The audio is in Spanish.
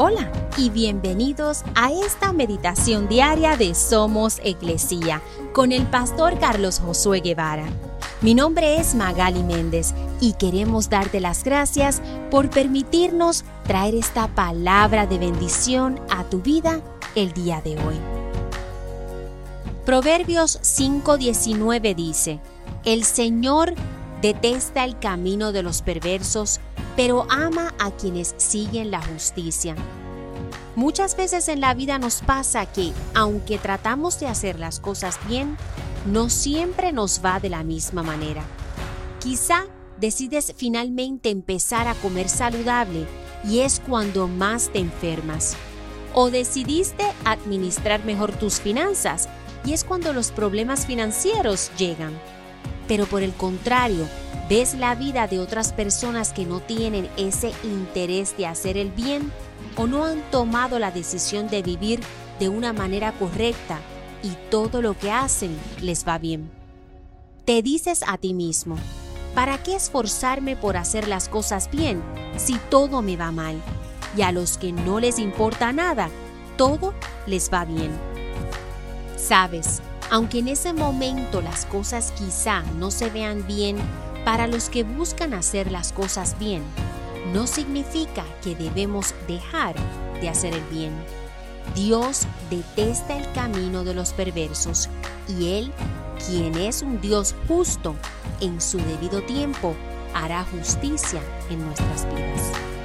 Hola y bienvenidos a esta meditación diaria de Somos Iglesia con el pastor Carlos Josué Guevara. Mi nombre es Magali Méndez y queremos darte las gracias por permitirnos traer esta palabra de bendición a tu vida el día de hoy. Proverbios 5:19 dice, El Señor detesta el camino de los perversos, pero ama a quienes siguen la justicia. Muchas veces en la vida nos pasa que, aunque tratamos de hacer las cosas bien, no siempre nos va de la misma manera. Quizá decides finalmente empezar a comer saludable y es cuando más te enfermas. O decidiste administrar mejor tus finanzas y es cuando los problemas financieros llegan. Pero por el contrario, ves la vida de otras personas que no tienen ese interés de hacer el bien o no han tomado la decisión de vivir de una manera correcta y todo lo que hacen les va bien. Te dices a ti mismo, ¿para qué esforzarme por hacer las cosas bien si todo me va mal? Y a los que no les importa nada, todo les va bien. Sabes, aunque en ese momento las cosas quizá no se vean bien para los que buscan hacer las cosas bien, no significa que debemos dejar de hacer el bien. Dios detesta el camino de los perversos y Él, quien es un Dios justo, en su debido tiempo hará justicia en nuestras vidas.